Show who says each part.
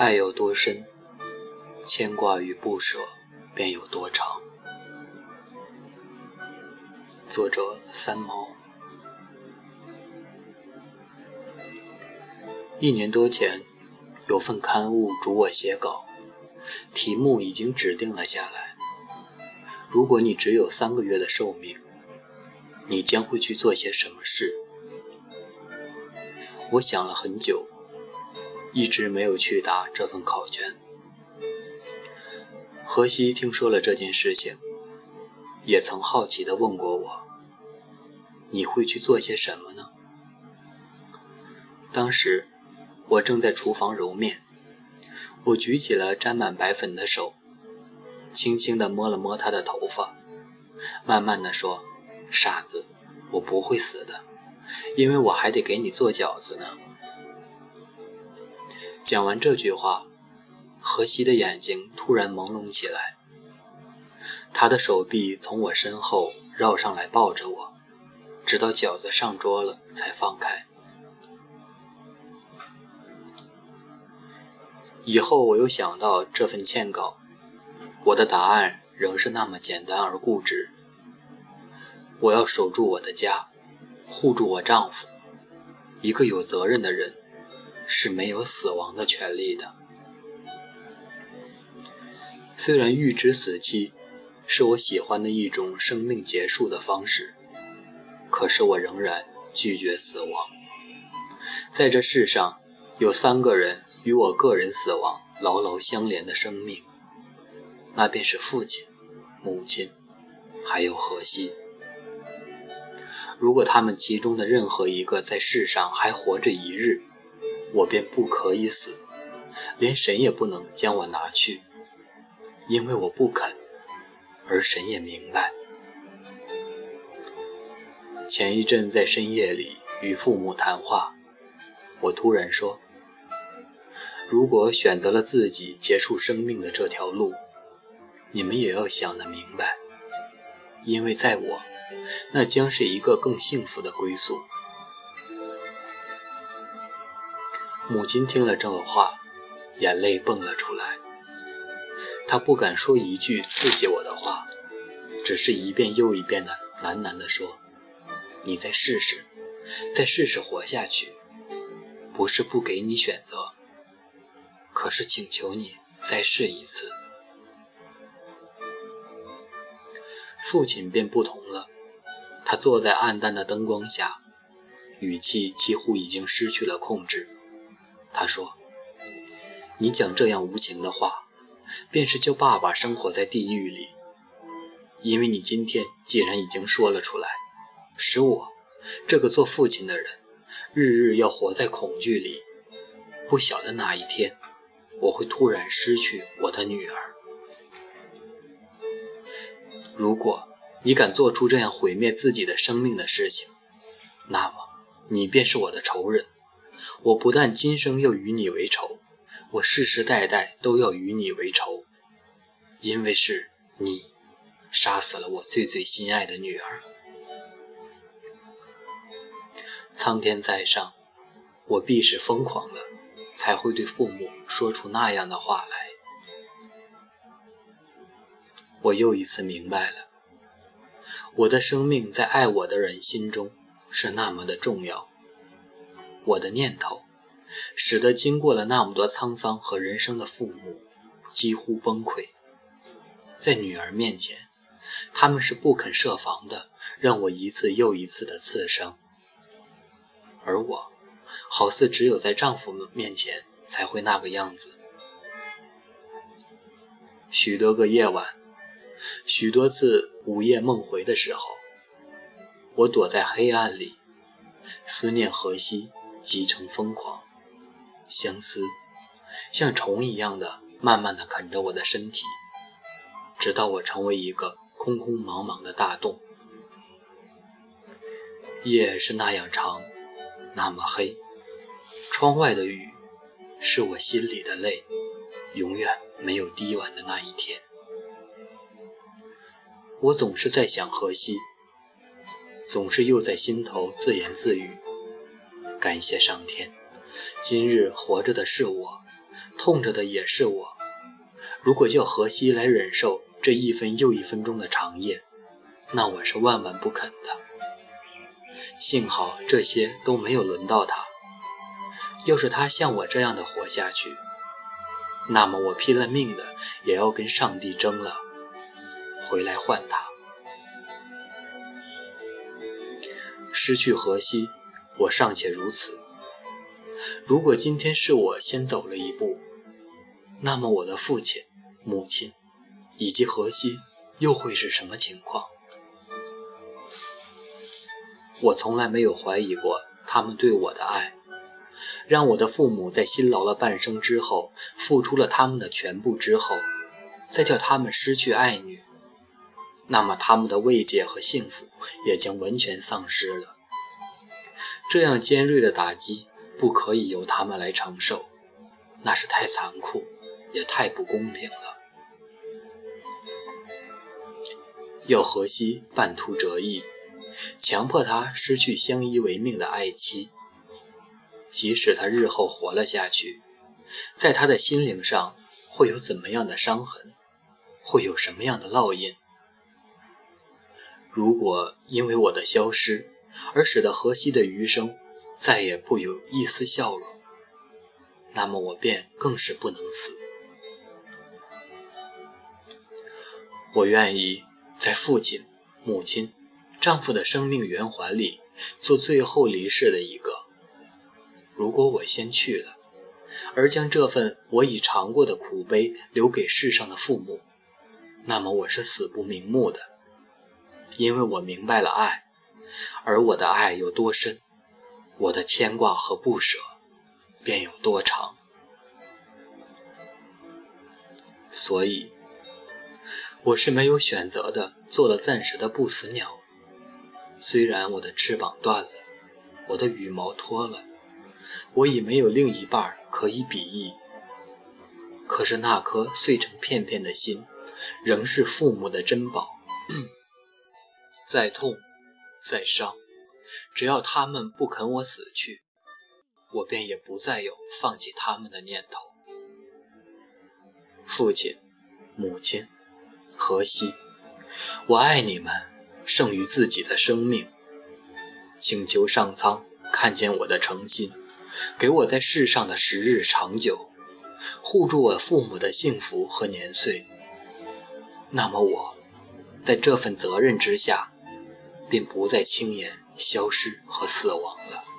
Speaker 1: 爱有多深，牵挂与不舍便有多长。作者三毛。一年多前，有份刊物嘱我写稿，题目已经指定了下来。如果你只有三个月的寿命，你将会去做些什么事？我想了很久，一直没有去答这份考卷。荷西听说了这件事情，也曾好奇地问过我：“你会去做些什么呢？”当时我正在厨房揉面，我举起了沾满白粉的手，轻轻地摸了摸他的头发，慢慢地说：“傻子，我不会死的。”因为我还得给你做饺子呢。讲完这句话，荷西的眼睛突然朦胧起来，他的手臂从我身后绕上来抱着我，直到饺子上桌了才放开。以后我又想到这份欠稿，我的答案仍是那么简单而固执：我要守住我的家。护住我丈夫，一个有责任的人是没有死亡的权利的。虽然预知死期是我喜欢的一种生命结束的方式，可是我仍然拒绝死亡。在这世上，有三个人与我个人死亡牢牢相连的生命，那便是父亲、母亲，还有荷西。如果他们其中的任何一个在世上还活着一日，我便不可以死，连神也不能将我拿去，因为我不肯，而神也明白。前一阵在深夜里与父母谈话，我突然说：“如果选择了自己结束生命的这条路，你们也要想得明白，因为在我。”那将是一个更幸福的归宿。母亲听了这话，眼泪蹦了出来。她不敢说一句刺激我的话，只是一遍又一遍的喃喃地说：“你再试试，再试试活下去。不是不给你选择，可是请求你再试一次。”父亲便不同了。他坐在暗淡的灯光下，语气几乎已经失去了控制。他说：“你讲这样无情的话，便是叫爸爸生活在地狱里。因为你今天既然已经说了出来，使我这个做父亲的人，日日要活在恐惧里。不晓得哪一天，我会突然失去我的女儿。如果……”你敢做出这样毁灭自己的生命的事情，那么你便是我的仇人。我不但今生要与你为仇，我世世代代都要与你为仇，因为是你杀死了我最最心爱的女儿。苍天在上，我必是疯狂了，才会对父母说出那样的话来。我又一次明白了。我的生命在爱我的人心中是那么的重要。我的念头，使得经过了那么多沧桑和人生的父母几乎崩溃。在女儿面前，他们是不肯设防的，让我一次又一次的刺伤。而我，好似只有在丈夫们面前才会那个样子。许多个夜晚。许多次午夜梦回的时候，我躲在黑暗里，思念荷西，急成疯狂，相思像虫一样的慢慢的啃着我的身体，直到我成为一个空空茫茫的大洞。夜是那样长，那么黑，窗外的雨是我心里的泪，永远没有滴完的那一天。我总是在想荷西，总是又在心头自言自语：感谢上天，今日活着的是我，痛着的也是我。如果叫荷西来忍受这一分又一分钟的长夜，那我是万万不肯的。幸好这些都没有轮到他。要是他像我这样的活下去，那么我拼了命的也要跟上帝争了，回来换他。失去荷西，我尚且如此。如果今天是我先走了一步，那么我的父亲、母亲以及荷西又会是什么情况？我从来没有怀疑过他们对我的爱。让我的父母在辛劳了半生之后，付出了他们的全部之后，再叫他们失去爱女，那么他们的慰藉和幸福也将完全丧失了。这样尖锐的打击不可以由他们来承受，那是太残酷，也太不公平了。要荷西半途折翼，强迫他失去相依为命的爱妻。即使他日后活了下去，在他的心灵上会有怎么样的伤痕，会有什么样的烙印？如果因为我的消失而使得荷西的余生再也不有一丝笑容，那么我便更是不能死。我愿意在父亲、母亲、丈夫的生命圆环里做最后离世的一个。如果我先去了，而将这份我已尝过的苦悲留给世上的父母，那么我是死不瞑目的，因为我明白了爱，而我的爱有多深，我的牵挂和不舍便有多长。所以，我是没有选择的，做了暂时的不死鸟。虽然我的翅膀断了，我的羽毛脱了。我已没有另一半可以比翼，可是那颗碎成片片的心，仍是父母的珍宝。再痛，再伤，只要他们不肯我死去，我便也不再有放弃他们的念头。父亲、母亲、荷西，我爱你们胜于自己的生命。请求上苍看见我的诚心。给我在世上的时日长久，护住我父母的幸福和年岁。那么我，在这份责任之下，便不再轻言消失和死亡了。